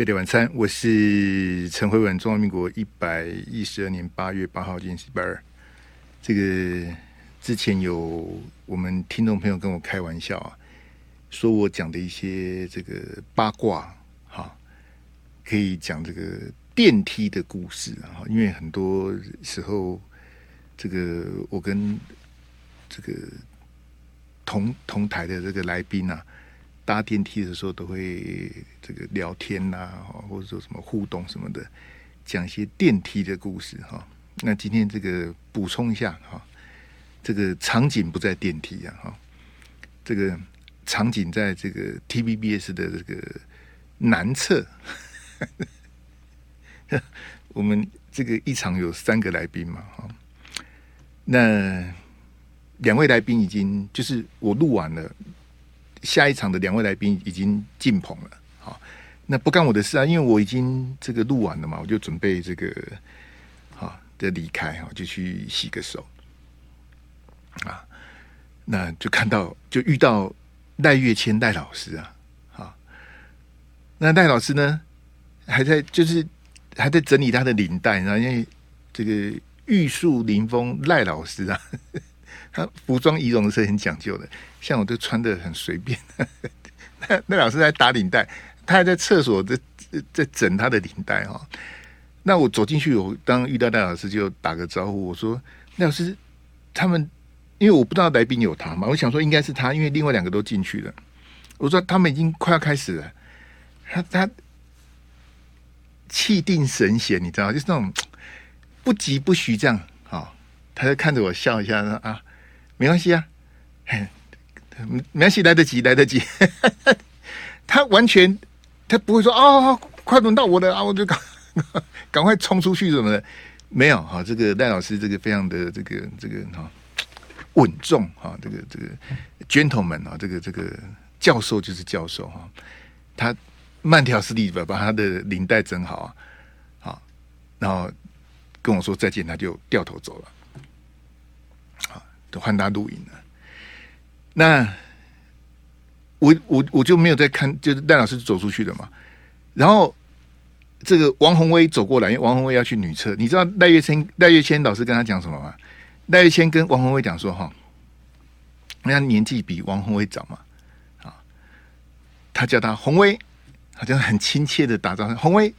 贝勒晚餐，我是陈辉文，中华民国一百一十二年八月八号，今天是礼拜二。这个之前有我们听众朋友跟我开玩笑啊，说我讲的一些这个八卦，哈，可以讲这个电梯的故事啊，因为很多时候这个我跟这个同同台的这个来宾啊。搭电梯的时候都会这个聊天呐、啊，或者说什么互动什么的，讲一些电梯的故事哈。那今天这个补充一下哈，这个场景不在电梯啊哈，这个场景在这个 TVBS 的这个南侧。我们这个一场有三个来宾嘛哈，那两位来宾已经就是我录完了。下一场的两位来宾已经进棚了，好，那不干我的事啊，因为我已经这个录完了嘛，我就准备这个好的离开哈，就去洗个手啊，那就看到就遇到赖月谦赖老师啊，好，那赖老师呢还在就是还在整理他的领带，然后因为这个玉树临风赖老师啊。他服装仪容是很讲究的，像我都穿得很随便。那那老师在打领带，他还在厕所在在整他的领带哈。那我走进去，我当遇到戴老师就打个招呼，我说：“那老师，他们因为我不知道来宾有他嘛，我想说应该是他，因为另外两个都进去了。我说他们已经快要开始了，他他气定神闲，你知道，就是那种 不疾不徐这样。他就看着我笑一下说啊。”没关系啊，嘿没关系，来得及，来得及。他完全，他不会说哦，快轮到我了啊，我就赶赶快冲出去什么的，没有哈。这个赖老师，这个非常的这个这个哈稳重哈，这个这个 gentleman 啊，这个这个教授就是教授哈，他慢条斯理的把他的领带整好啊，好，然后跟我说再见，他就掉头走了。都换他录影了，那我我我就没有在看，就是赖老师走出去了嘛。然后这个王宏威走过来，因为王宏威要去女厕，你知道赖月谦赖月谦老师跟他讲什么吗？赖月谦跟王宏威讲说：“哈，人家年纪比王宏威早嘛，啊，他叫他鸿薇，好像很亲切的打招呼，鸿薇。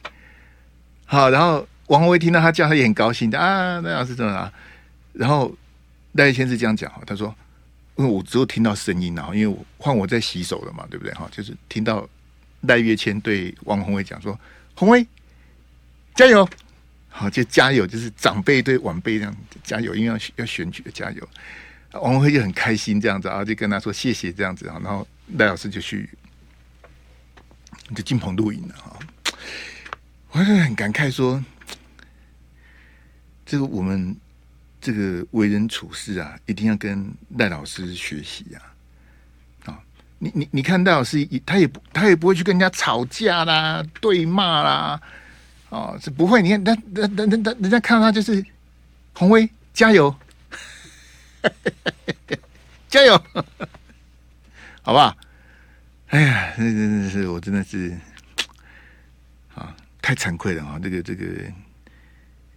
好，然后王宏威听到他叫，他也很高兴的啊，赖老师怎么了？然后。赖先生这样讲哈，他说：“因为我只有听到声音，然后因为我换我在洗手了嘛，对不对？哈，就是听到赖月谦对王宏伟讲说：‘宏伟加油！’好，就加油，就是长辈对晚辈这样加油，因为要要选举的加油。王鸿薇就很开心这样子啊，就跟他说谢谢这样子啊，然后赖老师就去就进棚录影了哈。我还是很感慨说，这个我们。”这个为人处事啊，一定要跟赖老师学习呀！啊，你你你看赖老师，他也不他也不会去跟人家吵架啦、对骂啦，哦，是不会。你看，他他他他人家看到他就是鸿薇加油，加油，好不好？哎呀，那真的是我真的是啊，太惭愧了啊！这个这个。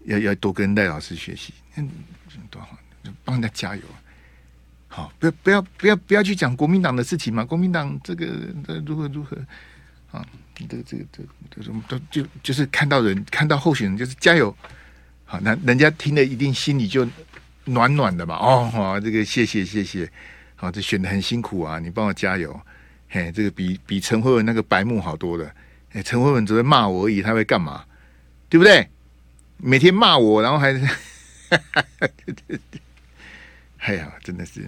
要要多跟赖老师学习，嗯，多好，帮人家加油。好，不要不要不要不要去讲国民党的事情嘛，国民党这个这如何如何啊？这个这个这这什么都就就是看到人看到候选人就是加油。好，那人家听了一定心里就暖暖的嘛。哦，好，这个谢谢谢谢。好，这选的很辛苦啊，你帮我加油。嘿，这个比比陈慧文那个白目好多了。哎，陈慧文只会骂我而已，他会干嘛？对不对？每天骂我，然后还是，哎呀，真的是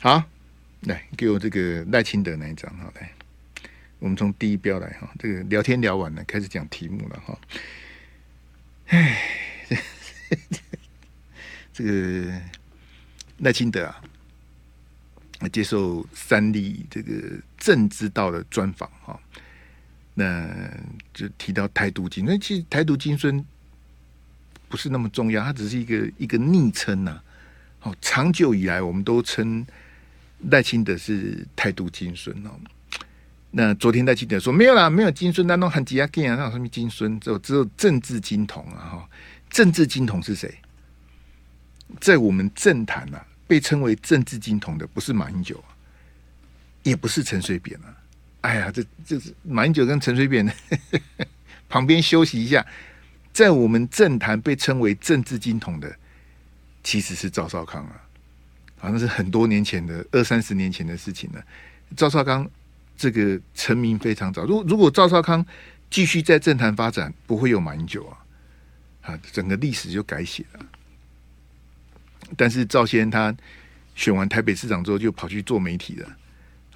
好。来，给我这个赖清德那一张，好来，我们从第一标来哈。这个聊天聊完了，开始讲题目了哈。哎，这个赖清德啊，接受三立这个政之道的专访哈。那就提到台独精，那其实台独精神不是那么重要，它只是一个一个昵称呐。好，长久以来我们都称赖清德是台独精神哦。那昨天在记者说没有啦，没有金孙当中很吉亚吉啊，那什么金孙，只有只有政治金童啊哈。政治金童是谁？在我们政坛啊，被称为政治金童的不是马英九，也不是陈水扁啊。哎呀，这这是马英九跟陈水扁 旁边休息一下，在我们政坛被称为政治金童的，其实是赵少康啊。好像是很多年前的二三十年前的事情了。赵少康这个成名非常早。如果如果赵少康继续在政坛发展，不会有马英九啊，啊，整个历史就改写了。但是赵先他选完台北市长之后，就跑去做媒体了。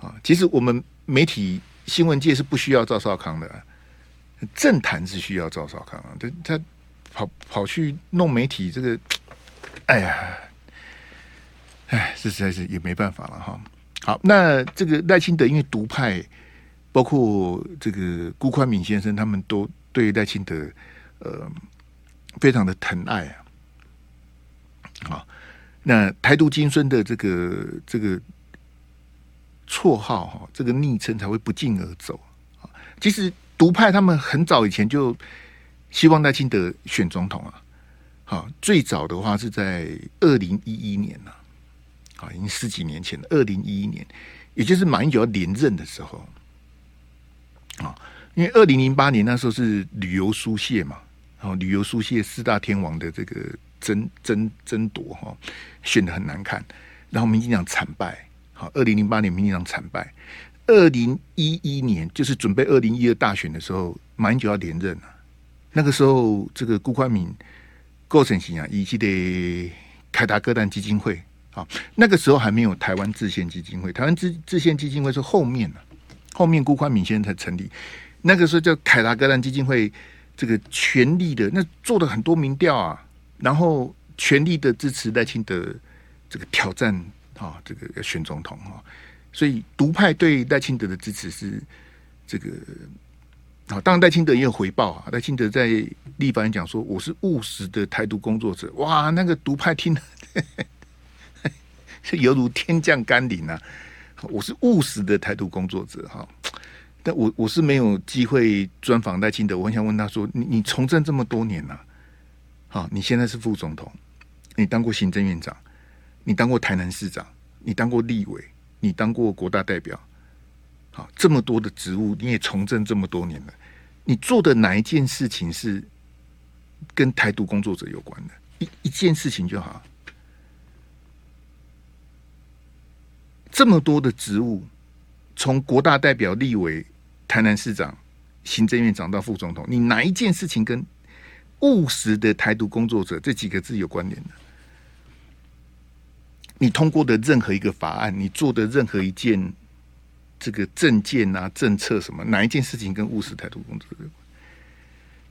啊，其实我们媒体新闻界是不需要赵少康的，政坛是需要赵少康啊。他他跑跑去弄媒体，这个，哎呀。哎，这实在是也没办法了哈。好，那这个赖清德因为独派，包括这个辜宽敏先生，他们都对赖清德呃非常的疼爱啊。好，那台独金孙的这个这个绰号哈，这个昵称才会不胫而走啊。其实独派他们很早以前就希望赖清德选总统啊。好，最早的话是在二零一一年呢。啊，已经十几年前了，二零一一年，也就是马英九要连任的时候，啊，因为二零零八年那时候是旅游书蟹嘛，啊，旅游书蟹四大天王的这个争争争夺哈，选得很难看，然后民进党惨败，好，二零零八年民进党惨败，二零一一年就是准备二零一二大选的时候，马英九要连任了，那个时候这个辜宽敏构成型啊，以及的凯达格兰基金会。啊，那个时候还没有台湾制宪基金会，台湾制制宪基金会是后面的，后面辜宽敏先生才成立。那个时候叫凯达格兰基金会，这个全力的那做了很多民调啊，然后全力的支持赖清德这个挑战啊，这个要选总统啊，所以独派对赖清德的支持是这个啊，当然赖清德也有回报啊，赖清德在立法院讲说我是务实的台独工作者，哇，那个独派听了。是犹如天降甘霖啊！我是务实的台独工作者哈，但我我是没有机会专访赖清德。我很想问他说：“你你从政这么多年了，好，你现在是副总统，你当过行政院长，你当过台南市长，你当过立委，你当过国大代表，好，这么多的职务，你也从政这么多年了，你做的哪一件事情是跟台独工作者有关的？一一件事情就好。”这么多的职务，从国大代表、立委、台南市长、行政院长到副总统，你哪一件事情跟务实的台独工作者这几个字有关联呢？你通过的任何一个法案，你做的任何一件这个政见啊、政策什么，哪一件事情跟务实台独工作者有关？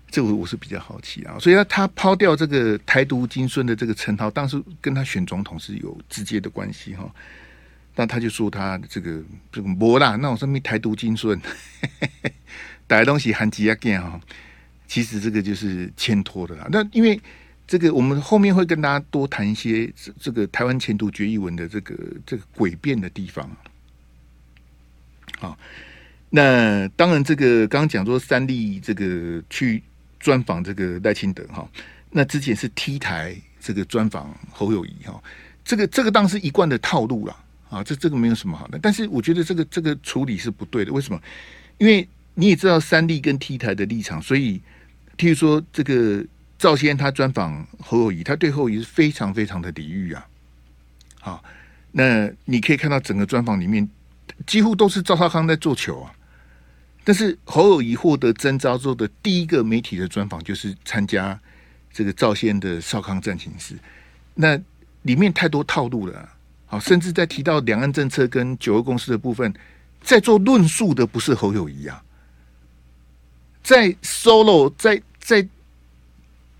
这个我是比较好奇啊。所以，他他抛掉这个台独金孙的这个称号，当时跟他选总统是有直接的关系哈。那他就说他这个这个没啦，那种什么台独金孙，带东西含积压件哈，其实这个就是牵拖的啦。那因为这个，我们后面会跟大家多谈一些这个台湾前途决议文的这个这个诡辩的地方。好，那当然这个刚刚讲说三立这个去专访这个赖清德哈，那之前是 T 台这个专访侯友谊哈，这个这个当是一贯的套路啦。啊，这这个没有什么好的，但是我觉得这个这个处理是不对的。为什么？因为你也知道三立跟 T 台的立场，所以譬如说这个赵先他专访侯友谊，他对侯友谊是非常非常的礼遇啊。好，那你可以看到整个专访里面几乎都是赵少康在做球啊。但是侯友谊获得征召之后的第一个媒体的专访，就是参加这个赵先的少康战情室，那里面太多套路了啊。好，甚至在提到两岸政策跟九二共识的部分，在做论述的不是侯友谊啊，在 solo 在在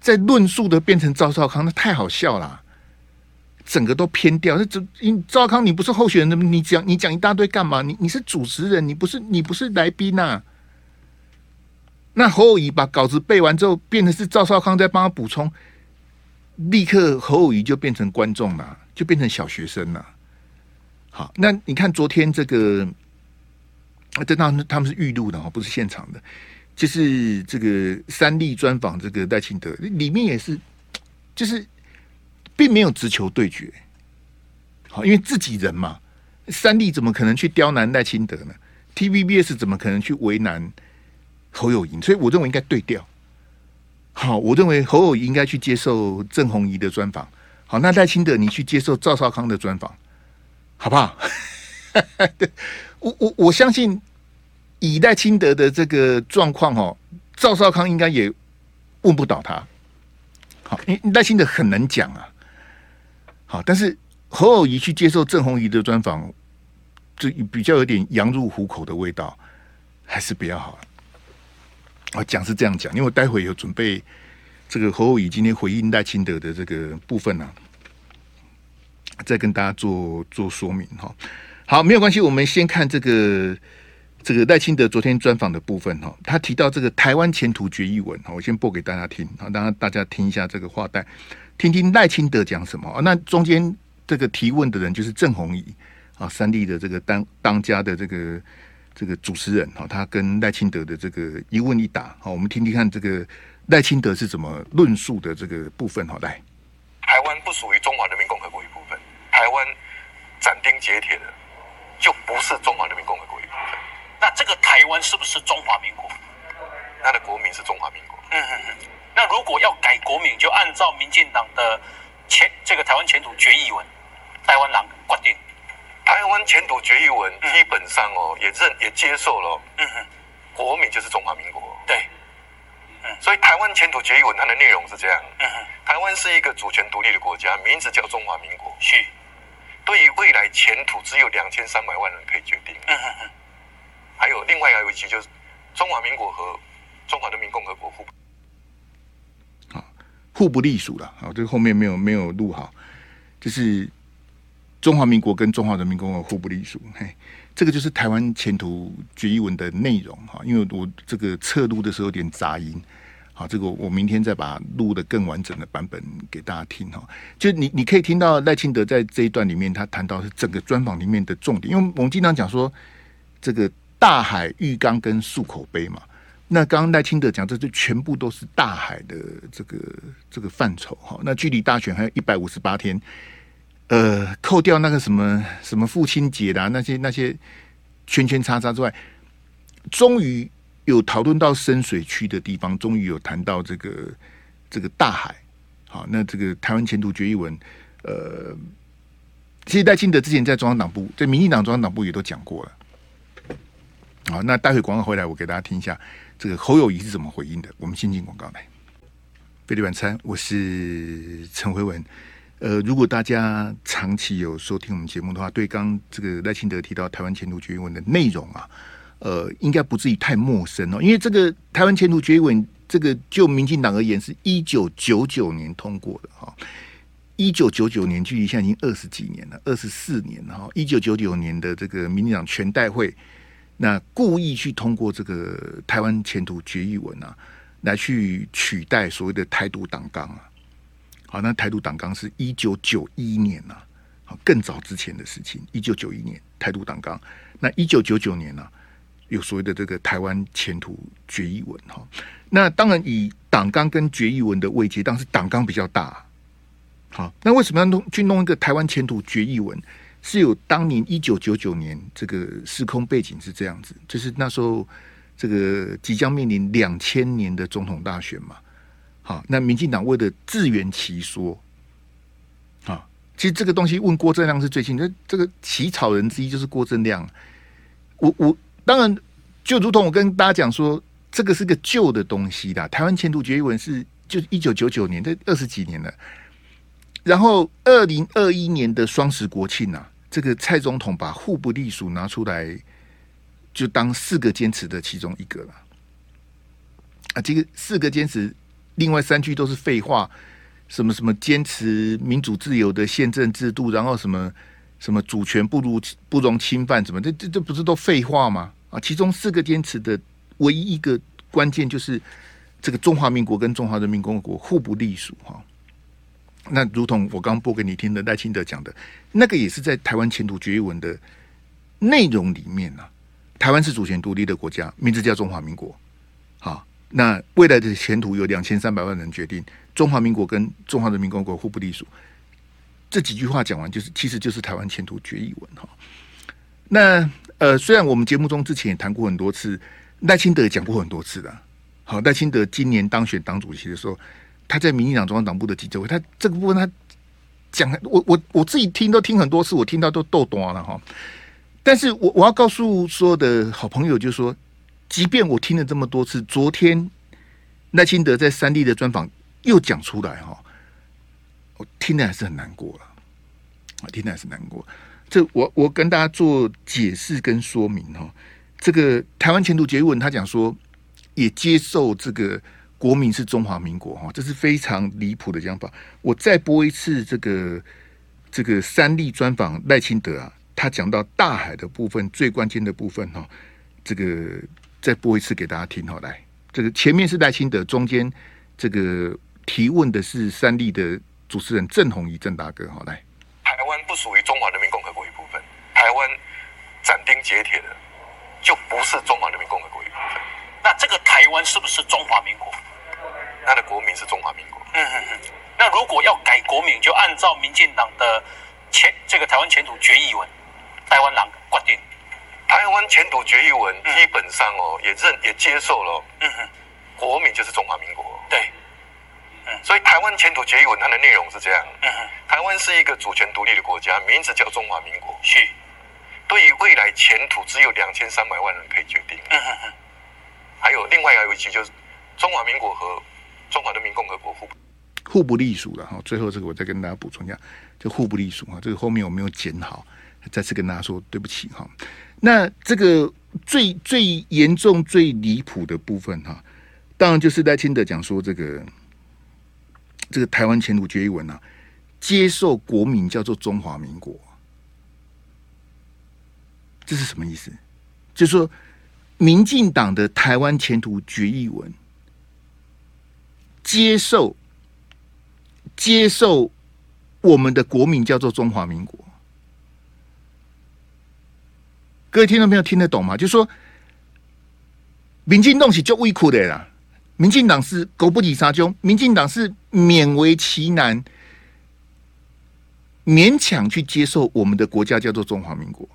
在论述的变成赵少康，那太好笑了，整个都偏掉。那这赵康，你不是候选人，你讲你讲一大堆干嘛？你你是主持人，你不是你不是来宾呐、啊？那侯友宜把稿子背完之后，变成是赵少康在帮他补充，立刻侯友宜就变成观众了。就变成小学生了。好，那你看昨天这个，这当然他们是预录的哈，不是现场的。就是这个三立专访这个赖清德，里面也是，就是并没有直球对决。好，因为自己人嘛，三立怎么可能去刁难赖清德呢？TVBS 怎么可能去为难侯友宜？所以我认为应该对调。好，我认为侯友宜应该去接受郑弘仪的专访。好，那赖清德你去接受赵少康的专访，好不好？我我我相信以赖清德的这个状况哦，赵少康应该也问不倒他。好，因为赖清德很能讲啊。好，但是侯友宜去接受郑红仪的专访，就比较有点羊入虎口的味道，还是比较好。我讲是这样讲，因为我待会有准备这个侯友宜今天回应赖清德的这个部分呢、再跟大家做做说明哈。好，没有关系，我们先看这个这个赖清德昨天专访的部分哈。他提到这个台湾前途决议文哈，我先播给大家听，好，让大家听一下这个话带，听听赖清德讲什么。那中间这个提问的人就是郑弘仪啊，三立的这个当当家的这个。这个主持人哈，他跟赖清德的这个一问一答，好，我们听听看这个赖清德是怎么论述的这个部分。哈，来，台湾不属于中华人民共和国一部分，台湾斩钉截铁的就不是中华人民共和国一部分。那这个台湾是不是中华民国？他的国名是中华民国。嗯嗯嗯。那如果要改国名，就按照民进党的前这个台湾前途决议文，台湾人决定。台湾前途决议文基本上哦，也认也接受了，嗯哼，国名就是中华民国，对，嗯，所以台湾前途决议文它的内容是这样，嗯哼，台湾是一个主权独立的国家，名字叫中华民国，是，对于未来前途只有两千三百万人可以决定，嗯哼哼，还有另外还有一句就是中华民国和中华人民共和国互，好，互不隶属了，好，这个后面没有没有录好，就是。中华民国跟中华人民共和国互不隶属，嘿，这个就是台湾前途决议文的内容哈。因为我这个侧录的时候有点杂音，好，这个我明天再把录的更完整的版本给大家听哈。就你你可以听到赖清德在这一段里面，他谈到是整个专访里面的重点，因为我们经常讲说这个大海、浴缸跟漱口杯嘛。那刚刚赖清德讲，这就全部都是大海的这个这个范畴哈。那距离大选还有一百五十八天。呃，扣掉那个什么什么父亲节的那些那些圈圈叉叉之外，终于有讨论到深水区的地方，终于有谈到这个这个大海。好，那这个台湾前途决议文，呃，其实赖清德之前在中央党部，在民进党中央党部也都讲过了。好，那待会广告回来，我给大家听一下这个侯友谊是怎么回应的。我们先进广告来，费力晚餐，我是陈辉文。呃，如果大家长期有收听我们节目的话，对刚这个赖清德提到台湾前途决议文的内容啊，呃，应该不至于太陌生哦。因为这个台湾前途决议文，这个就民进党而言，是一九九九年通过的哈。一九九九年距离现在已经二十几年了，二十四年了哈。一九九九年的这个民进党全代会，那故意去通过这个台湾前途决议文啊，来去取代所谓的台独党纲啊。好，那台独党纲是一九九一年呐，好，更早之前的事情。一九九一年台独党纲，那一九九九年呢，有所谓的这个台湾前途决议文哈。那当然以党纲跟决议文的位阶，当时党纲比较大。好，那为什么要弄去弄一个台湾前途决议文？是有当年一九九九年这个时空背景是这样子，就是那时候这个即将面临两千年的总统大选嘛。好，那民进党为了自圆其说，啊，其实这个东西问郭正亮是最近，这这个起草人之一就是郭正亮。我我当然就如同我跟大家讲说，这个是个旧的东西啦。台湾前途决议文是就一九九九年，这二十几年了。然后二零二一年的双十国庆啊，这个蔡总统把互不隶属拿出来，就当四个坚持的其中一个了。啊，这个四个坚持。另外三句都是废话，什么什么坚持民主自由的宪政制度，然后什么什么主权不如不容侵犯，什么这这这不是都废话吗？啊，其中四个坚持的唯一一个关键就是这个中华民国跟中华人民共和国互不隶属哈。那如同我刚播给你听的赖清德讲的，那个也是在台湾前途决议文的内容里面呐、啊。台湾是主权独立的国家，名字叫中华民国。好，那未来的前途由两千三百万人决定。中华民国跟中华人民共和国互不隶属。这几句话讲完，就是其实就是台湾前途决议文哈。那呃，虽然我们节目中之前也谈过很多次，赖清德也讲过很多次的。好，赖清德今年当选党主席的时候，他在民进党中央党部的记者会，他这个部分他讲，我我我自己听都听很多次，我听到都逗短了哈。但是我我要告诉所有的好朋友，就是说，即便我听了这么多次，昨天赖清德在三立的专访又讲出来哈。我听的还是很难过了，我听的还是难过。这我我跟大家做解释跟说明哈。这个台湾前途决议文，他讲说也接受这个国民是中华民国哈，这是非常离谱的讲法。我再播一次这个这个三立专访赖清德啊，他讲到大海的部分最关键的部分哈，这个再播一次给大家听好来。这个前面是赖清德，中间这个提问的是三立的。主持人郑弘仪郑大哥，好来。台湾不属于中华人民共和国一部分，台湾斩钉截铁的就不是中华人民共和国一部分。那这个台湾是不是中华民国？他的国名是中华民国。嗯嗯嗯。那如果要改国名，就按照民进党的前这个台湾前途决议文，台湾人决定。台湾前途决议文基本上哦，也认也接受了。嗯哼。国名就是中华民国。对。所以台湾前途决议文它的内容是这样：台湾是一个主权独立的国家，名字叫中华民国。是，对于未来前途只有两千三百万人可以决定。还有另外还有一句就是中华民国和中华人民共和国互互不隶属的哈。最后这个我再跟大家补充一下，就互不隶属啊。这个后面我没有剪好，再次跟大家说对不起哈。那这个最最严重、最离谱的部分哈，当然就是赖清德讲说这个。这个台湾前途决议文啊，接受国名叫做中华民国，这是什么意思？就是说，民进党的台湾前途决议文接受接受我们的国名叫做中华民国。各位听众朋友听得懂吗？就是说，民进党是就畏苦的啦。民进党是狗不理沙丘，民进党是勉为其难，勉强去接受我们的国家叫做中华民国，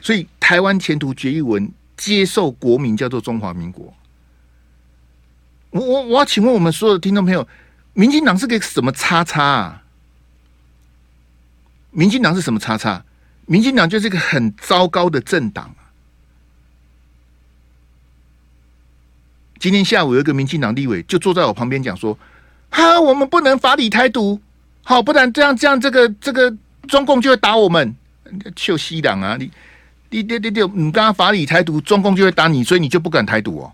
所以台湾前途决议文接受国名叫做中华民国。我我我要请问我们所有的听众朋友，民进党是个什么叉叉啊？民进党是什么叉叉？民进党就是一个很糟糕的政党。今天下午有一个民进党立委就坐在我旁边讲说：“哈，我们不能法理台独，好，不然这样这样，这个这个中共就会打我们。就西党啊，你你你你你刚刚法理台独，中共就会打你，所以你就不敢台独哦。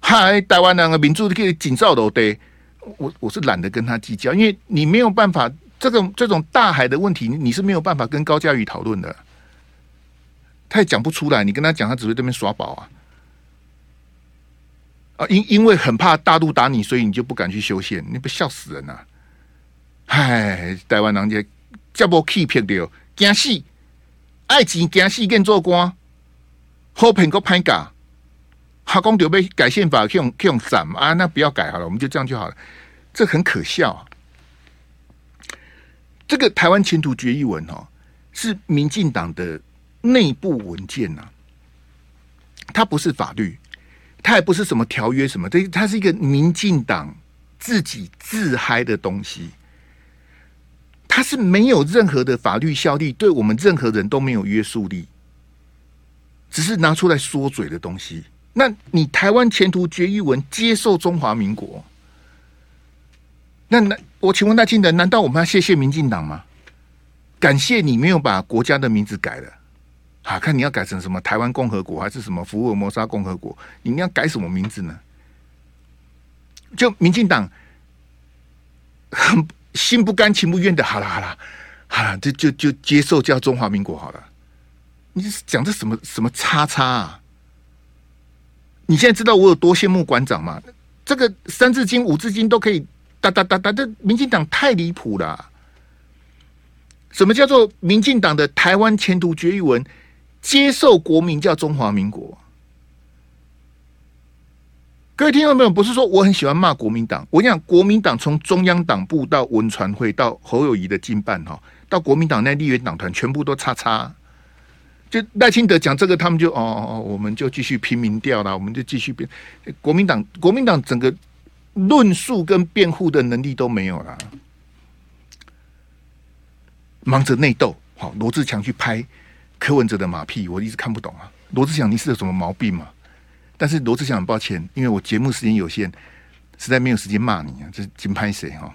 嗨，台湾两个民主可以紧照都对，我我是懒得跟他计较，因为你没有办法，这种这种大海的问题，你是没有办法跟高嘉宇讨论的，他也讲不出来，你跟他讲，他只会这边耍宝啊。”啊，因因为很怕大陆打你，所以你就不敢去修宪，你不笑死人呐、啊！唉，台湾人家这么欺骗的，惊死，爱钱惊死，跟做官，好骗个拍假，他讲就被改宪法，用用斩啊，那不要改好了，我们就这样就好了，这很可笑、啊。这个台湾前途决议文哦，是民进党的内部文件呐、啊，它不是法律。它也不是什么条约什么，这它是一个民进党自己自嗨的东西，它是没有任何的法律效力，对我们任何人都没有约束力，只是拿出来说嘴的东西。那你台湾前途决议文接受中华民国，那那我请问赖清德，难道我们要谢谢民进党吗？感谢你没有把国家的名字改了。啊，看你要改成什么台湾共和国还是什么福尔摩沙共和国？你要改什么名字呢？就民进党很心不甘情不愿的，好了好了，好了，就就就接受叫中华民国好了。你是讲这什么什么叉叉啊？你现在知道我有多羡慕馆长吗？这个三字经五字经都可以哒哒哒哒，这民进党太离谱了。什么叫做民进党的台湾前途决议文？接受国民叫中华民国。各位听众朋友，不是说我很喜欢骂国民党，我讲，国民党从中央党部到文传会到侯友宜的经办哈，到国民党那立院党团全部都叉叉。就赖清德讲这个，他们就哦哦哦，我们就继续拼民调啦，我们就继续变。国民党国民党整个论述跟辩护的能力都没有啦，忙着内斗。好，罗志强去拍柯文哲的马屁，我一直看不懂啊。罗志强，你是有什么毛病吗？但是罗志强很抱歉，因为我节目时间有限，实在没有时间骂你啊。这是金拍谁哈？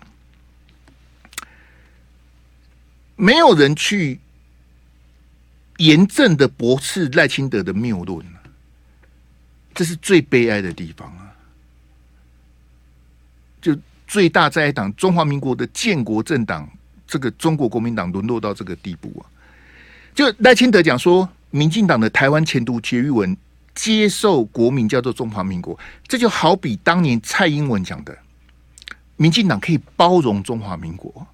没有人去。严正的驳斥赖清德的谬论，这是最悲哀的地方啊！就最大在党中华民国的建国政党，这个中国国民党沦落到这个地步啊！就赖清德讲说，民进党的台湾前途决议文接受国名叫做中华民国，这就好比当年蔡英文讲的，民进党可以包容中华民国。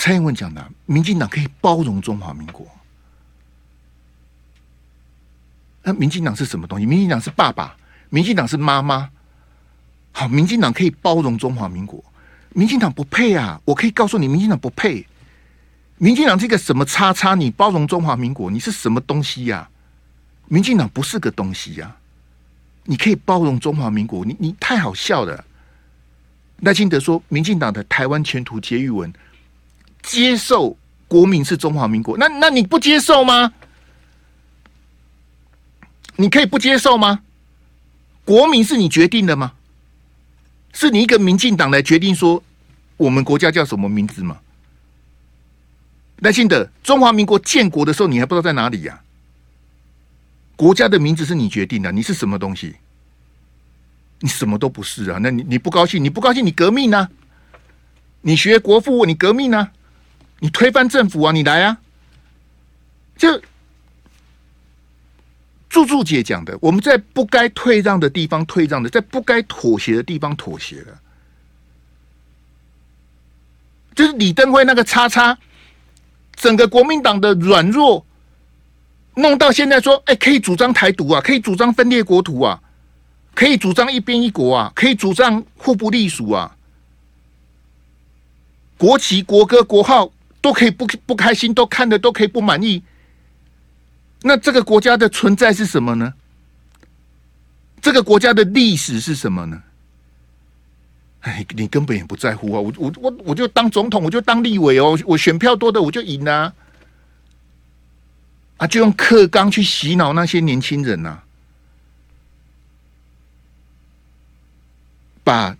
蔡英文讲的，民进党可以包容中华民国。那民进党是什么东西？民进党是爸爸，民进党是妈妈。好，民进党可以包容中华民国，民进党不配啊！我可以告诉你，民进党不配。民进党这个什么叉叉？你包容中华民国，你是什么东西呀、啊？民进党不是个东西呀、啊！你可以包容中华民国，你你太好笑了。赖清德说，民进党的台湾前途决议文。接受国民是中华民国，那那你不接受吗？你可以不接受吗？国民是你决定的吗？是你一个民进党来决定说我们国家叫什么名字吗？耐心的，中华民国建国的时候你还不知道在哪里呀、国家的名字是你决定的，你是什么东西？你什么都不是啊！那你你不高兴，你不高兴，你革命呢、你学国父，你革命呢、你推翻政府啊！你来啊！就柱柱姐讲的，我们在不该退让的地方退让的，在不该妥协的地方妥协了。就是李登辉那个叉叉，整个国民党的软弱，弄到现在说，哎、可以主张台独啊，可以主张分裂国土啊，可以主张一边一国啊，可以主张互不隶属啊，国旗、国歌、国号。都可以不不开心，都看的都可以不满意。那这个国家的存在是什么呢？这个国家的历史是什么呢？哎，你根本也不在乎啊！我我我我就当总统，我就当立委哦，我选票多的我就赢啊！啊，就用课纲去洗脑那些年轻人呐、把。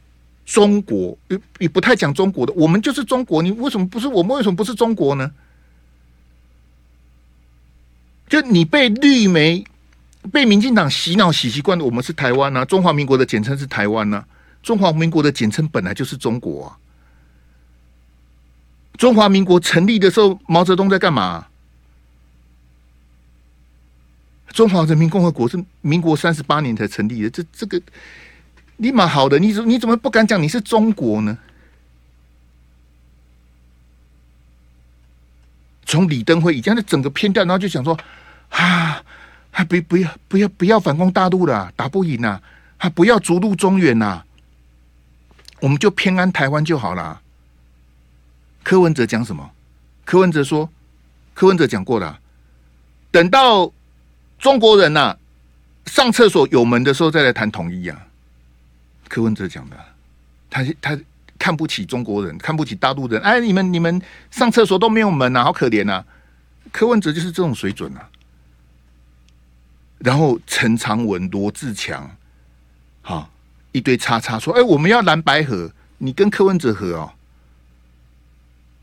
中国也也不太讲中国的，我们就是中国。你为什么不是我们？为什么不是中国呢？就你被绿媒、被民进党洗脑洗习惯的，我们是台湾啊，中华民国的简称是台湾啊，中华民国的简称本来就是中国啊。中华民国成立的时候，毛泽东在干嘛？中华人民共和国是民国三十八年才成立的，这这个。立马好的，你怎你怎么不敢讲你是中国呢？从李登辉以前的整个片段，然后就想说啊，还不不要不要不要反攻大陆了，打不赢呐，还不要逐鹿中原呐，我们就偏安台湾就好了。柯文哲讲什么？柯文哲说，柯文哲讲过了，等到中国人呐上厕所有门的时候，再来谈统一啊。柯文哲讲的，他他看不起中国人，看不起大陆人。哎，你们你们上厕所都没有门啊，好可怜啊！柯文哲就是这种水准啊。然后陈长文、罗志强，好一堆叉叉说，哎，我们要蓝白合，你跟柯文哲合哦，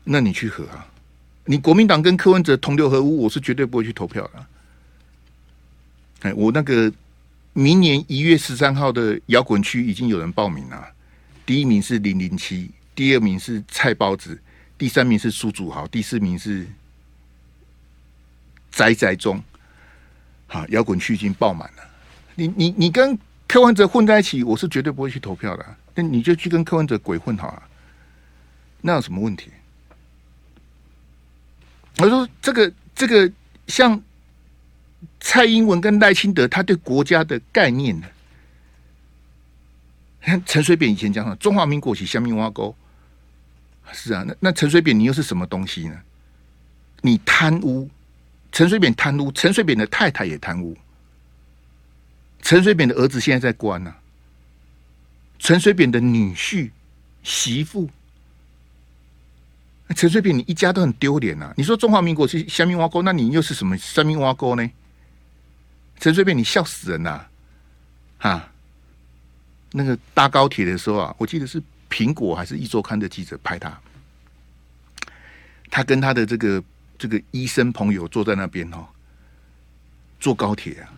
那你去合啊！你国民党跟柯文哲同流合污，我是绝对不会去投票的。哎，我那个。明年一月十三号的摇滚区已经有人报名了，第一名是零零七，第二名是菜包子，第三名是苏祖豪，第四名是宅宅中。好，摇滚区已经爆满了。你你你跟柯文哲混在一起，我是绝对不会去投票的。那你就去跟柯文哲鬼混好了，那有什么问题？我说这个这个像蔡英文跟赖清德，他对国家的概念呢？陈水扁以前讲的中华民国是虾米挖沟，是啊，那那陈水扁你又是什么东西呢？你贪污，陈水扁贪污，陈水扁的太太也贪污，陈水扁的儿子现在在关呢、啊，陈水扁的女婿、媳妇。陈水扁，你一家都很丢脸呐！你说中华民国是虾米挖沟，那你又是什么虾米挖沟呢？陈水扁，你笑死人呐！哈，那个搭高铁的时候啊，我记得是苹果还是壹周刊的记者拍他，他跟他的这个这个医生朋友坐在那边哦，坐高铁啊，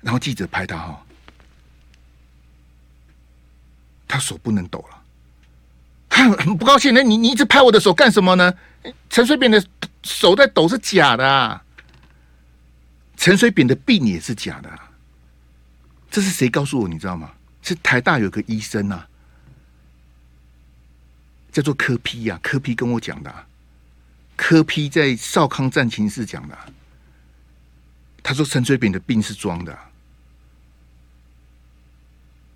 然后记者拍他哈，他手不能抖了。他 很不高兴，那你你一直拍我的手干什么呢？陈水扁的手在抖是假的啊，陈水扁的病也是假的。这是谁告诉我？你知道吗？是台大有个医生啊，叫做柯 P 呀，柯 P 跟我讲的啊，柯 P 在少康战情室讲的。他说陈水扁的病是装的。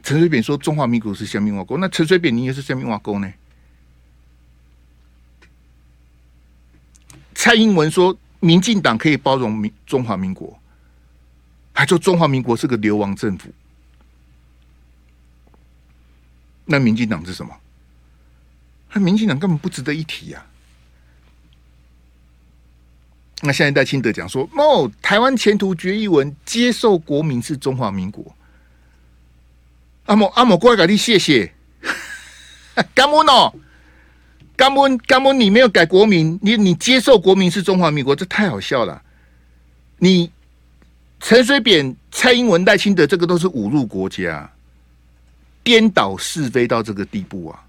陈水扁说中华民国是虾米碗糕，那陈水扁你也是虾米碗糕呢？蔡英文说：“民进党可以包容民中华民国，还说中华民国是个流亡政府。那民进党是什么？那民进党根本不值得一提呀、啊。那现在赖清德讲说：‘哦，台湾前途决议文接受国民是中华民国。阿”阿某阿某，过来给你谢谢，干嘛呢？根本根本你没有改国名，你你接受国名是中华民国，这太好笑了。你陈水扁、蔡英文、赖清德，这个都是侮辱国家、颠倒是非到这个地步啊！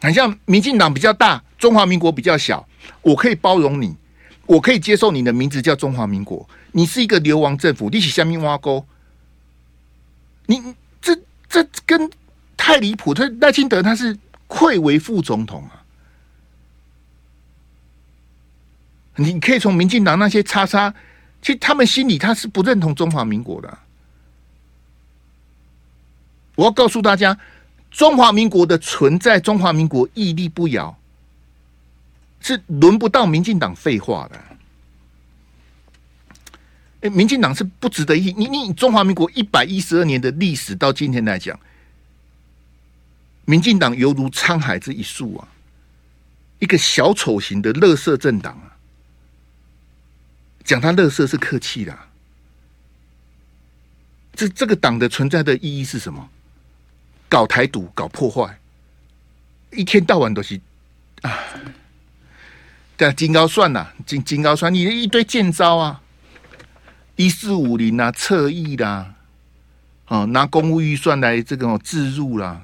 很像民进党比较大，中华民国比较小，我可以包容你，我可以接受你的名字叫中华民国。你是一个流亡政府，你是虾米碗糕，你这这跟太离谱。他赖清德他是愧为副总统啊！你可以从民进党那些叉叉，其实他们心里他是不认同中华民国的。我要告诉大家，中华民国的存在，中华民国屹立不摇，是轮不到民进党废话的。哎，民进党是不值得一。你你中华民国一百一十二年的历史到今天来讲，民进党犹如沧海之一粟啊，一个小丑型的垃圾政党啊。讲他垃圾是客气的，这这个党的存在的意义是什么？搞台独，搞破坏，一天到晚都是啊，对啊，金高算呐，金金高算，你的一堆贱招啊，一四五零啊，侧翼啦，哦，拿公务预算来这个置入啦，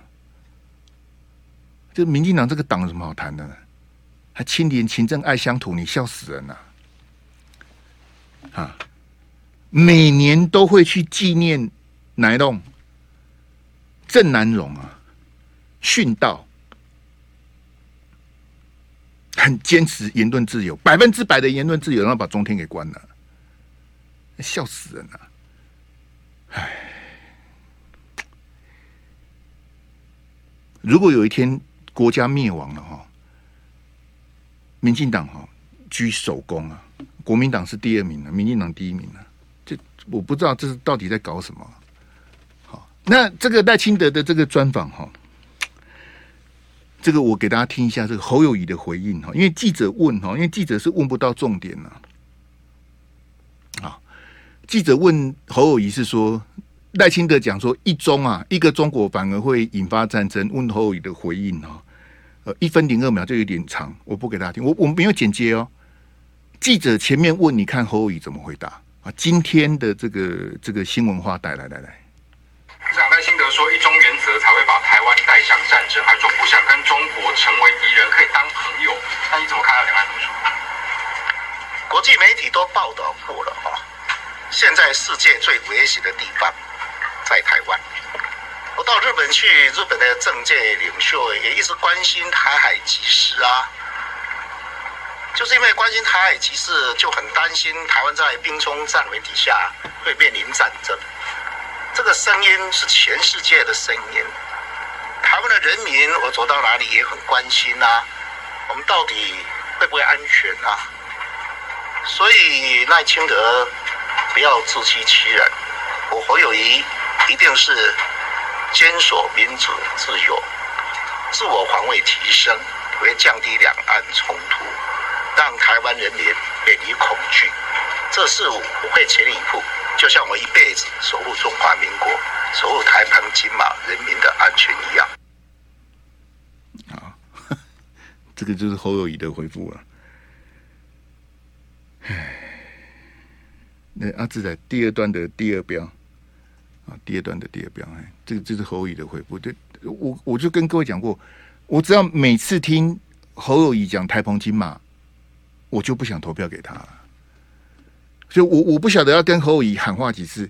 这民进党这个党有什么好谈的呢？还清廉勤政爱乡土，你笑死人了，啊，每年都会去纪念哪一栋？郑南榕啊，殉道，很坚持言论自由，百分之百的言论自由，然后把中天给关了，笑死人了，唉，如果有一天国家灭亡了哈，民进党哈居首功啊。国民党是第二名了，民进党第一名了。这我不知道这是到底在搞什么。好，那这个赖清德的这个专访哈，这个我给大家听一下这个侯友宜的回应哈，因为记者问哈，因为记者是问不到重点了。啊，记者问侯友宜是说赖清德讲说一中啊，一个中国反而会引发战争。问侯友宜的回应哈，呃，一分零二秒就有点长，我不给大家听，我我没有剪接哦。记者前面问，你看侯友宜怎么回答啊？今天的这个这个新闻话带来来来，想赖清德说一中原则才会把台湾带向战争，还说不想跟中国成为敌人，可以当朋友。那你怎么看到两岸论述？国际媒体都报道过了哈，现在世界最危险的地方在台湾。我到日本去，日本的政界领袖也一直关心台海局势啊。就是因为关心台海局势，就很担心台湾在兵凶战危底下会面临战争。这个声音是全世界的声音。台湾的人民，我走到哪里也很关心呐、我们到底会不会安全啊？所以赖清德不要自欺欺人。我侯友宜一定是坚守民主自由、自我防卫提升，会降低两岸冲突，让台湾人民免于恐惧。这是我会全力以赴，就像我一辈子守护中华民国、守护台澎金马人民的安全一样。这个就是侯友宜的回复了。唉，那阿志在第二段的第二标啊，第二段的第二标，哎，这个这是侯友宜的回复。对，我我就跟各位讲过，我只要每次听侯友宜讲台澎金马，我就不想投票给他了。所以我我不晓得要跟侯友宜喊话几次。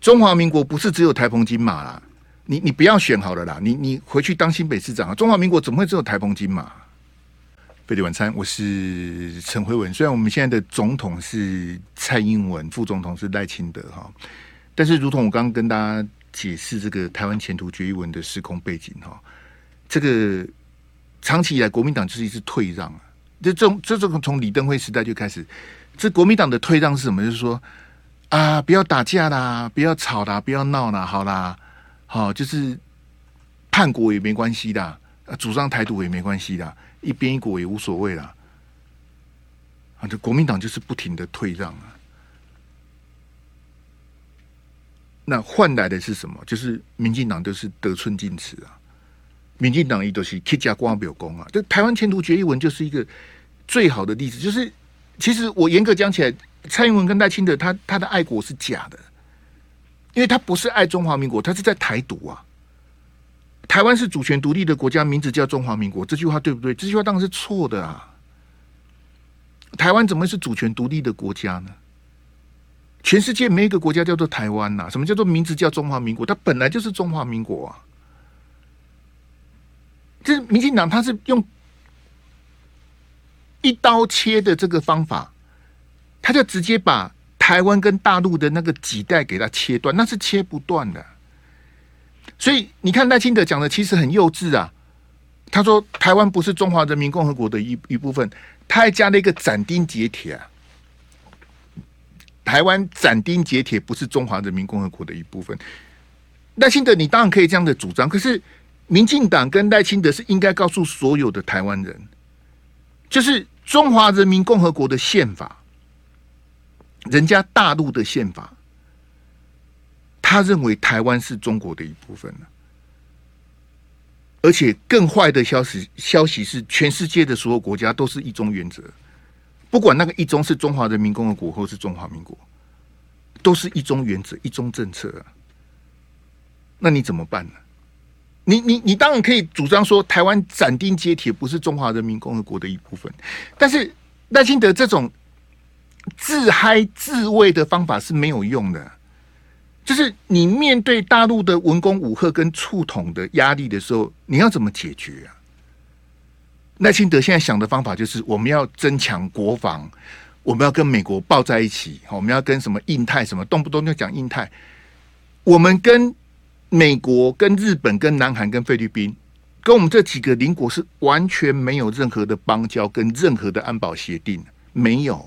中华民国不是只有台澎金马啦，你你不要选好了啦，你你回去当新北市长啊。中华民国怎么会只有台澎金马？飞碟晚餐，我是陈辉文。虽然我们现在的总统是蔡英文，副总统是赖清德哈，但是如同我刚刚跟大家解释这个台湾前途决议文的时空背景哈，这个长期以来国民党就是一直退让啊。这这这种从李登辉时代就开始，这国民党的退让是什么？就是说啊，不要打架啦，不要吵啦，不要闹啦，好啦，好就是叛国也没关系的，主张台独也没关系的。一边一国也无所谓了，啊，这国民党就是不停的退让啊。那换来的是什么？就是民进党都是得寸进尺啊。民进党一都是乞家瓜表功啊。这台湾前途决议文就是一个最好的例子。就是其实我严格讲起来，蔡英文跟赖清德他他的爱国是假的，因为他不是爱中华民国，他是在台独啊。台湾是主权独立的国家，名字叫中华民国，这句话对不对？这句话当然是错的啊！台湾怎么是主权独立的国家呢？全世界没一个国家叫做台湾呐。什么叫做名字叫中华民国？它本来就是中华民国啊！这民进党，他是用一刀切的这个方法，他就直接把台湾跟大陆的那个脐带给它切断，那是切不断的。所以你看赖清德讲的其实很幼稚啊，他说台湾不是中华人民共和国的一一部分，他还加了一个斩钉截铁啊，台湾斩钉截铁不是中华人民共和国的一部分。赖清德你当然可以这样的主张，可是民进党跟赖清德是应该告诉所有的台湾人，就是中华人民共和国的宪法，人家大陆的宪法。他认为台湾是中国的一部分，而且更坏的消息消息是，全世界的所有国家都是一中原则，不管那个一中是中华人民共和国或是中华民国，都是一中原则、一中政策啊。那你怎么办呢？你你你当然可以主张说，台湾斩钉截铁不是中华人民共和国的一部分，但是赖清德这种自嗨自慰的方法是没有用的。就是你面对大陆的文攻武吓跟触统的压力的时候，你要怎么解决啊？赖清德现在想的方法就是，我们要增强国防，我们要跟美国抱在一起，我们要跟什么印太什么，动不动就讲印太。我们跟美国、跟日本、跟南韩、跟菲律宾，跟我们这几个邻国是完全没有任何的邦交跟任何的安保协定，没有。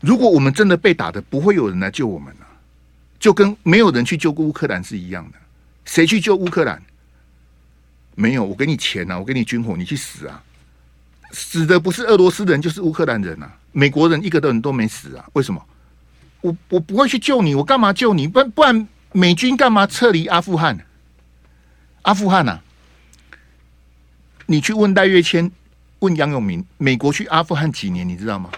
如果我们真的被打的，不会有人来救我们了，就跟没有人去救过乌克兰是一样的。谁去救乌克兰？没有，我给你钱啊，我给你军火，你去死啊！死的不是俄罗斯人，就是乌克兰人啊！美国人一个人都没死啊！为什么？我我不会去救你，我干嘛救你？不不然美军干嘛撤离阿富汗？阿富汗啊！你去问戴月谦，问杨永明，美国去阿富汗几年？你知道吗？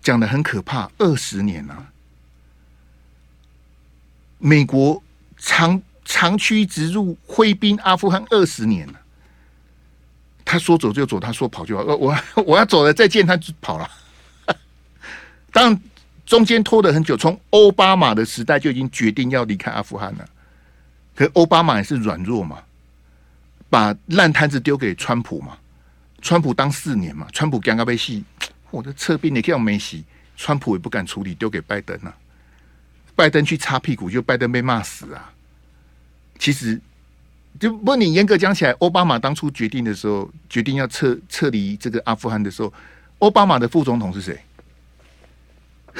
讲的很可怕，二十年了，啊。美国长长驱直入，挥兵阿富汗二十年了。他说走就走，他说跑就跑。我 我要走了，再见，他就跑了。当，中间拖了很久，从奥巴马的时代就已经决定要离开阿富汗了。可奥巴马也是软弱嘛，把烂摊子丢给川普嘛。川普当四年嘛，川普刚刚被戏，我的撤兵也叫没洗，川普也不敢处理，丢给拜登了、啊。拜登去擦屁股，就拜登被骂死啊。其实，就不你严格讲起来，奥巴马当初决定的时候，决定要撤撤离这个阿富汗的时候，奥巴马的副总统是谁？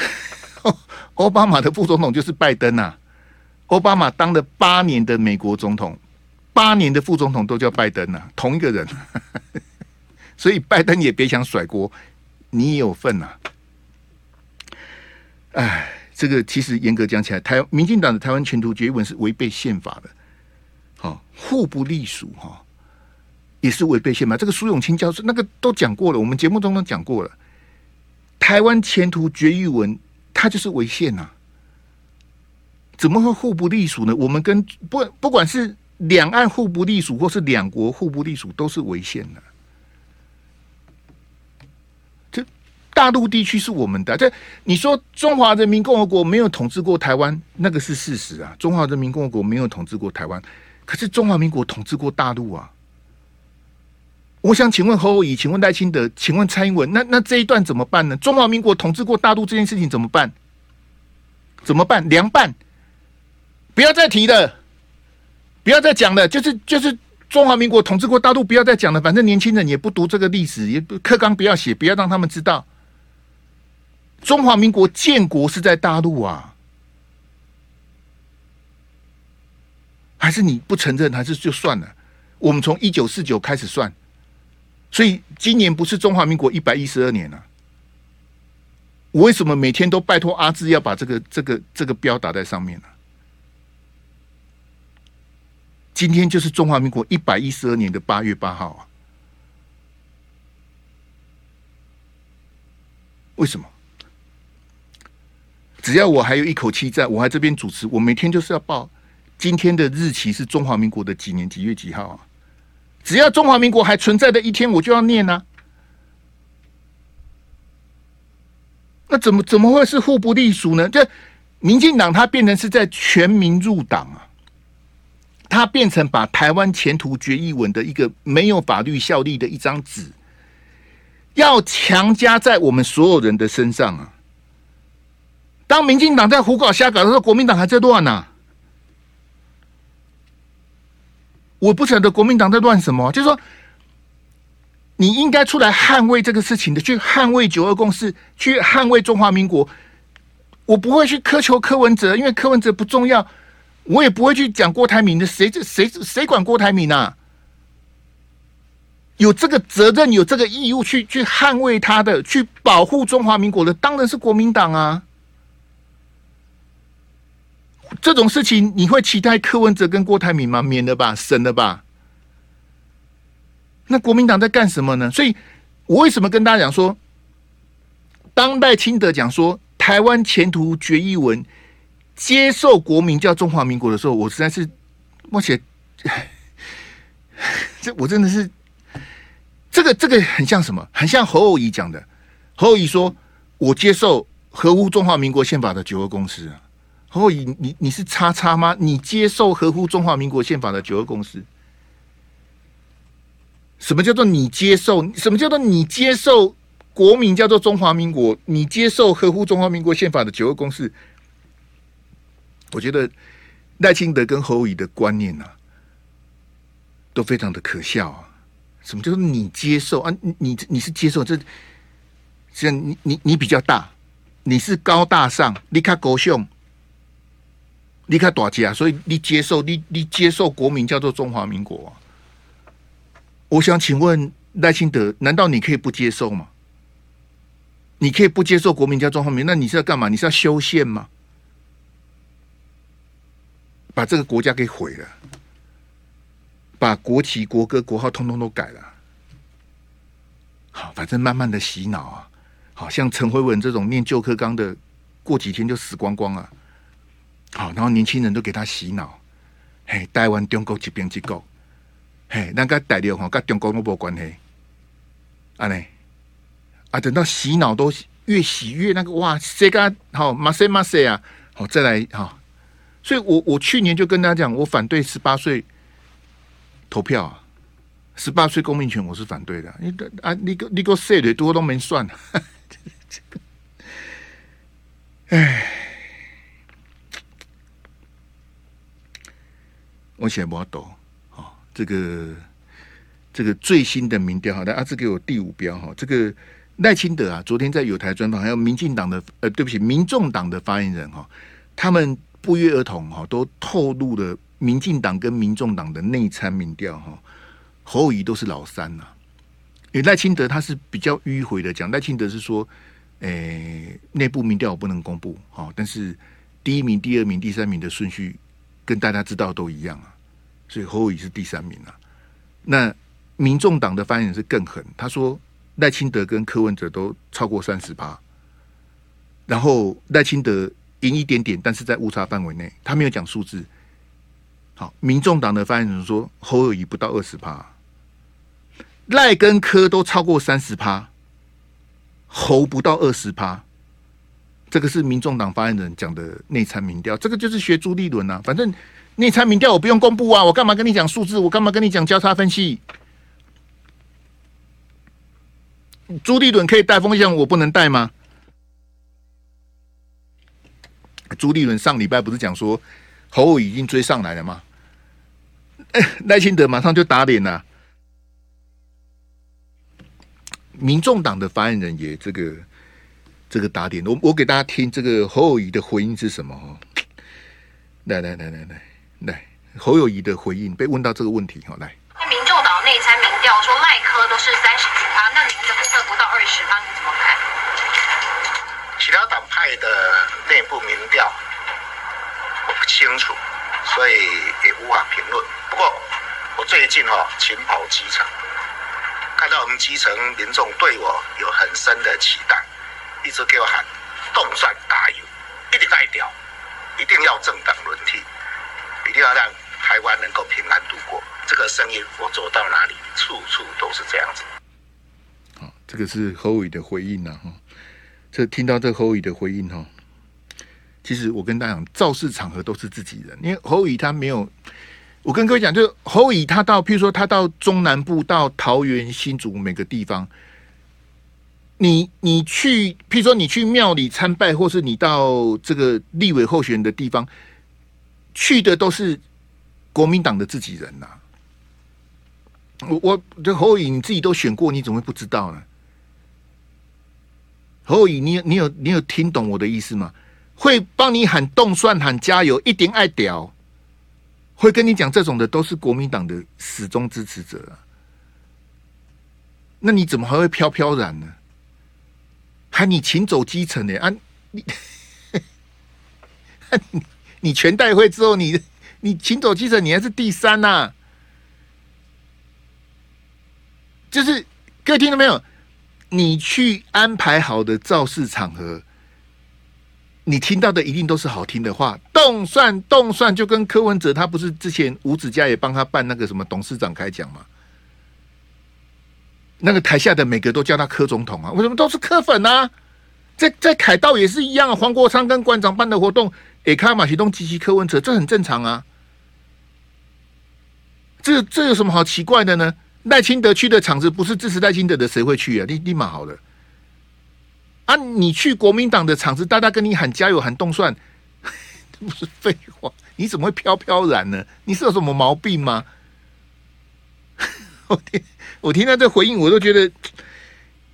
奥巴马的副总统就是拜登啊。奥巴马当了八年的美国总统，八年的副总统都叫拜登啊，同一个人。所以拜登也别想甩锅，你也有份呐、啊。哎，这个其实严格讲起来，台民进党的台湾前途决议文是违背宪法的。好，互不隶属哈，也是违背宪法。这个苏永清教授那个都讲过了，我们节目中都讲过了。台湾前途决议文它就是违宪呐，怎么会互不隶属呢？我们跟不不管是两岸互不隶属，或是两国互不隶属，都是违宪的。这大陆地区是我们的，这你说中华人民共和国没有统治过台湾，那个是事实啊。中华人民共和国没有统治过台湾。可是中华民国统治过大陆啊！我想请问侯友宜，请问赖清德，请问蔡英文，那那这一段怎么办呢？中华民国统治过大陆这件事情怎么办？怎么办？凉拌，不要再提了，不要再讲了。就是就是中华民国统治过大陆，不要再讲了。反正年轻人也不读这个历史，也不课纲不要写，不要让他们知道中华民国建国是在大陆啊。还是你不承认，还是就算了？我们从一九四九开始算，所以今年不是中华民国一百一十二年了。我为什么每天都拜托阿志要把这个这个这个标打在上面呢？今天就是中华民国一百一十二年的八月八号啊！为什么？只要我还有一口气在，我还这边主持，我每天就是要报。今天的日期是中华民国的几年几月几号啊？只要中华民国还存在的一天，我就要念啊。那怎么怎么会是互不隶属呢？这民进党它变成是在全民入党啊，它变成把台湾前途决议文的一个没有法律效力的一张纸，要强加在我们所有人的身上啊。当民进党在胡搞瞎搞的时候，国民党还在乱呢。我不晓得国民党在乱什么，就是说，你应该出来捍卫这个事情的，去捍卫九二共识，去捍卫中华民国。我不会去苛求柯文哲，因为柯文哲不重要。我也不会去讲郭台铭的，谁这谁谁管郭台铭啊？有这个责任，有这个义务去去捍卫他的，去保护中华民国的，当然是国民党啊。这种事情你会期待柯文哲跟郭台铭吗？免了吧，省了吧。那国民党在干什么呢？所以，我为什么跟大家讲说，当代清德讲说台湾前途决议文接受国民叫中华民国的时候，我实在是，我写，这我真的是，这个这个很像什么？很像侯友宜讲的。侯友宜说：“我接受合乎中华民国宪法的九二共识啊。”侯友宜，你你是叉叉吗？你接受合乎中华民国宪法的九二共识？什么叫做你接受？什么叫做你接受国民叫做中华民国？你接受合乎中华民国宪法的九二共识？我觉得赖清德跟侯友宜的观念呐、啊，都非常的可笑啊！什么叫做你接受啊？你你是接受这？像你你你比较大，你是高大上，你看高雄。离开大家，所以你接受你你接受国民叫做中华民国啊？我想请问赖清德，难道你可以不接受吗？你可以不接受国民叫中华民，那你是要干嘛？你是要修宪吗？把这个国家给毁了，把国旗、国歌、国号通通都改了。好，反正慢慢的洗脑啊，好像陈慧文这种念旧课纲的，过几天就死光光了。好，然后年轻人都给他洗脑，嘿，台湾中国一边一国，嘿，那个大陆哈跟中国都没关系，啊呢，啊，等到洗脑都越洗越那个哇，谁个好马赛马赛啊，好再来哈，所以我我去年就跟大家讲，我反对十八岁投票，十八岁公民权我是反对的。你啊，你个你个税的多都没算。哎，我写不懂。好，这个这个最新的民调，好的，阿志给我第五标哈。这个赖清德啊，昨天在友台专访，还有民进党的呃，对不起，民众党的发言人哈，他们不约而同哈，都透露了民进党跟民众党的内参民调哈，侯友宜都是老三呐。因为赖清德他是比较迂回的讲，赖清德是说。诶、欸，内部民调我不能公布，好，但是第一名、第二名、第三名的顺序跟大家知道都一样啊，所以侯友谊是第三名啊。那民众党的发言人是更狠，他说赖清德跟柯文哲都超过三十趴，然后赖清德赢一点点，但是在误差范围内，他没有讲数字。好，民众党的发言人说侯友谊不到二十趴，赖跟柯都超过三十趴。侯不到二十趴，这个是民众党发言人讲的内参民调，这个就是学朱立伦啊。反正内参民调我不用公布啊，我干嘛跟你讲数字？我干嘛跟你讲交叉分析？朱立伦可以带风向，我不能带吗？朱立伦上礼拜不是讲说侯已经追上来了吗？赖清德马上就打脸了。民众党的发言人也这个这个打点，我我给大家听这个侯友宜的回应是什么？哈，来来来来来来，侯友宜的回应被问到这个问题，哈，来。那民众党内参民调说赖科都是三十几趴，那您的部分不到二十趴，你怎么看？其他党派的内部民调我不清楚，所以也无法评论。不过我最近哈勤跑基层。看到我们基层民众对我有很深的期待，一直给我喊动算打油，一定带掉，一定要政党轮替，一定要让台湾能够平安度过。这个声音我走到哪里，处处都是这样子。好，这个是侯友宜的回应呐，哈。这听到这侯宇的回应哈，其实我跟大家讲，造势场合都是自己人，因为侯宇他没有。我跟各位讲，就侯宇他到，譬如说他到中南部，到桃园、新竹每个地方，你你去，譬如说你去庙里参拜，或是你到这个立委候选人的地方，去的都是国民党的自己人呐、啊。我我这侯友宜你自己都选过，你怎么会不知道呢？侯友宜，你你有你有听懂我的意思吗？会帮你喊动算喊加油，一定爱屌。会跟你讲这种的都是国民党的始终支持者啊，那你怎么还会飘飘然呢？还你请走基层呢？啊，你 你全代会之后，你你请走基层，你还是第三呐、就是各位听到没有？你去安排好的造势场合。你听到的一定都是好听的话，动算动算，就跟柯文哲他不是之前吴子嘉也帮他办那个什么董事长开讲吗？那个台下的每个都叫他柯总统啊，为什么都是柯粉啊？在在凯道也是一样啊，黄国昌跟馆长办的活动，也看马其东及其柯文哲，这很正常啊。这这有什么好奇怪的呢？赖清德去的场子不是支持赖清德的，谁会去啊？立立马好了。啊！你去国民党的场子，大家跟你喊加油、喊动算，这 不是废话？你怎么会飘飘然呢？你是有什么毛病吗？我天我听到这回应，我都觉得，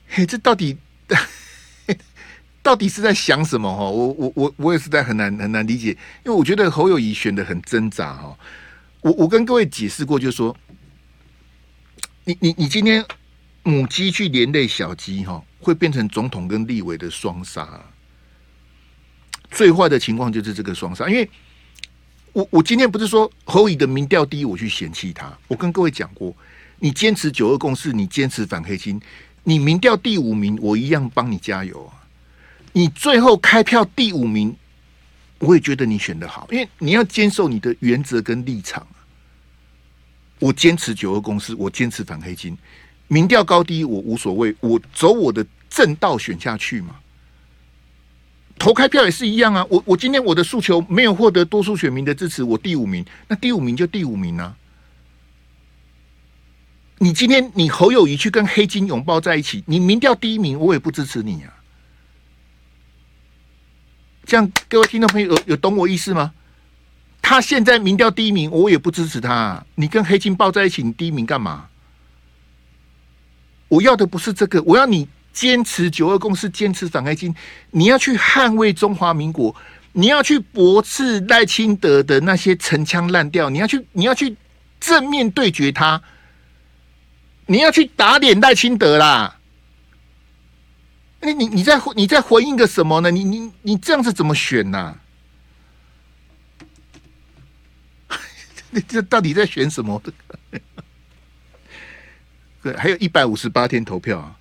嘿，这到底到底是在想什么？哈，我我我我也是在很难很难理解，因为我觉得侯友谊选的很挣扎哈。我我跟各位解释过，就是说，你你你今天母鸡去连累小鸡哈。会变成总统跟立委的双杀，最坏的情况就是这个双杀。因为我我今天不是说侯友宜的民调低，我去嫌弃他。我跟各位讲过，你坚持九二共识，你坚持反黑金，你民调第五名，我一样帮你加油啊。你最后开票第五名，我也觉得你选得好，因为你要坚守你的原则跟立场。我坚持九二共识，我坚持反黑金，民调高低我无所谓，我走我的。正道选下去嘛？投开票也是一样啊！我我今天我的诉求没有获得多数选民的支持，我第五名，那第五名就第五名啊！你今天你侯友谊去跟黑金拥抱在一起，你民调第一名，我也不支持你啊。这样各位听众朋友有有懂我意思吗？他现在民调第一名，我也不支持他。你跟黑金抱在一起，你第一名干嘛？我要的不是这个，我要你坚持九二共识，坚持反黑金，你要去捍卫中华民国，你要去驳斥赖清德的那些陈腔滥调，你要去，你要去正面对决他。你要去打脸赖清德啦！哎，你你在你在回应个什么呢？你你你这样子怎么选呢？你这到底在选什么？对，还有一百五十八天投票啊！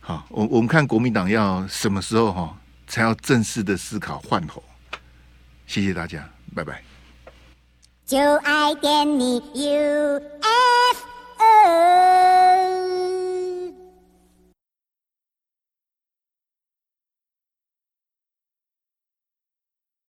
好，我我们看国民党要什么时候哈才要正式的思考换候？谢谢大家，拜拜。就爱点你 UFO Oh.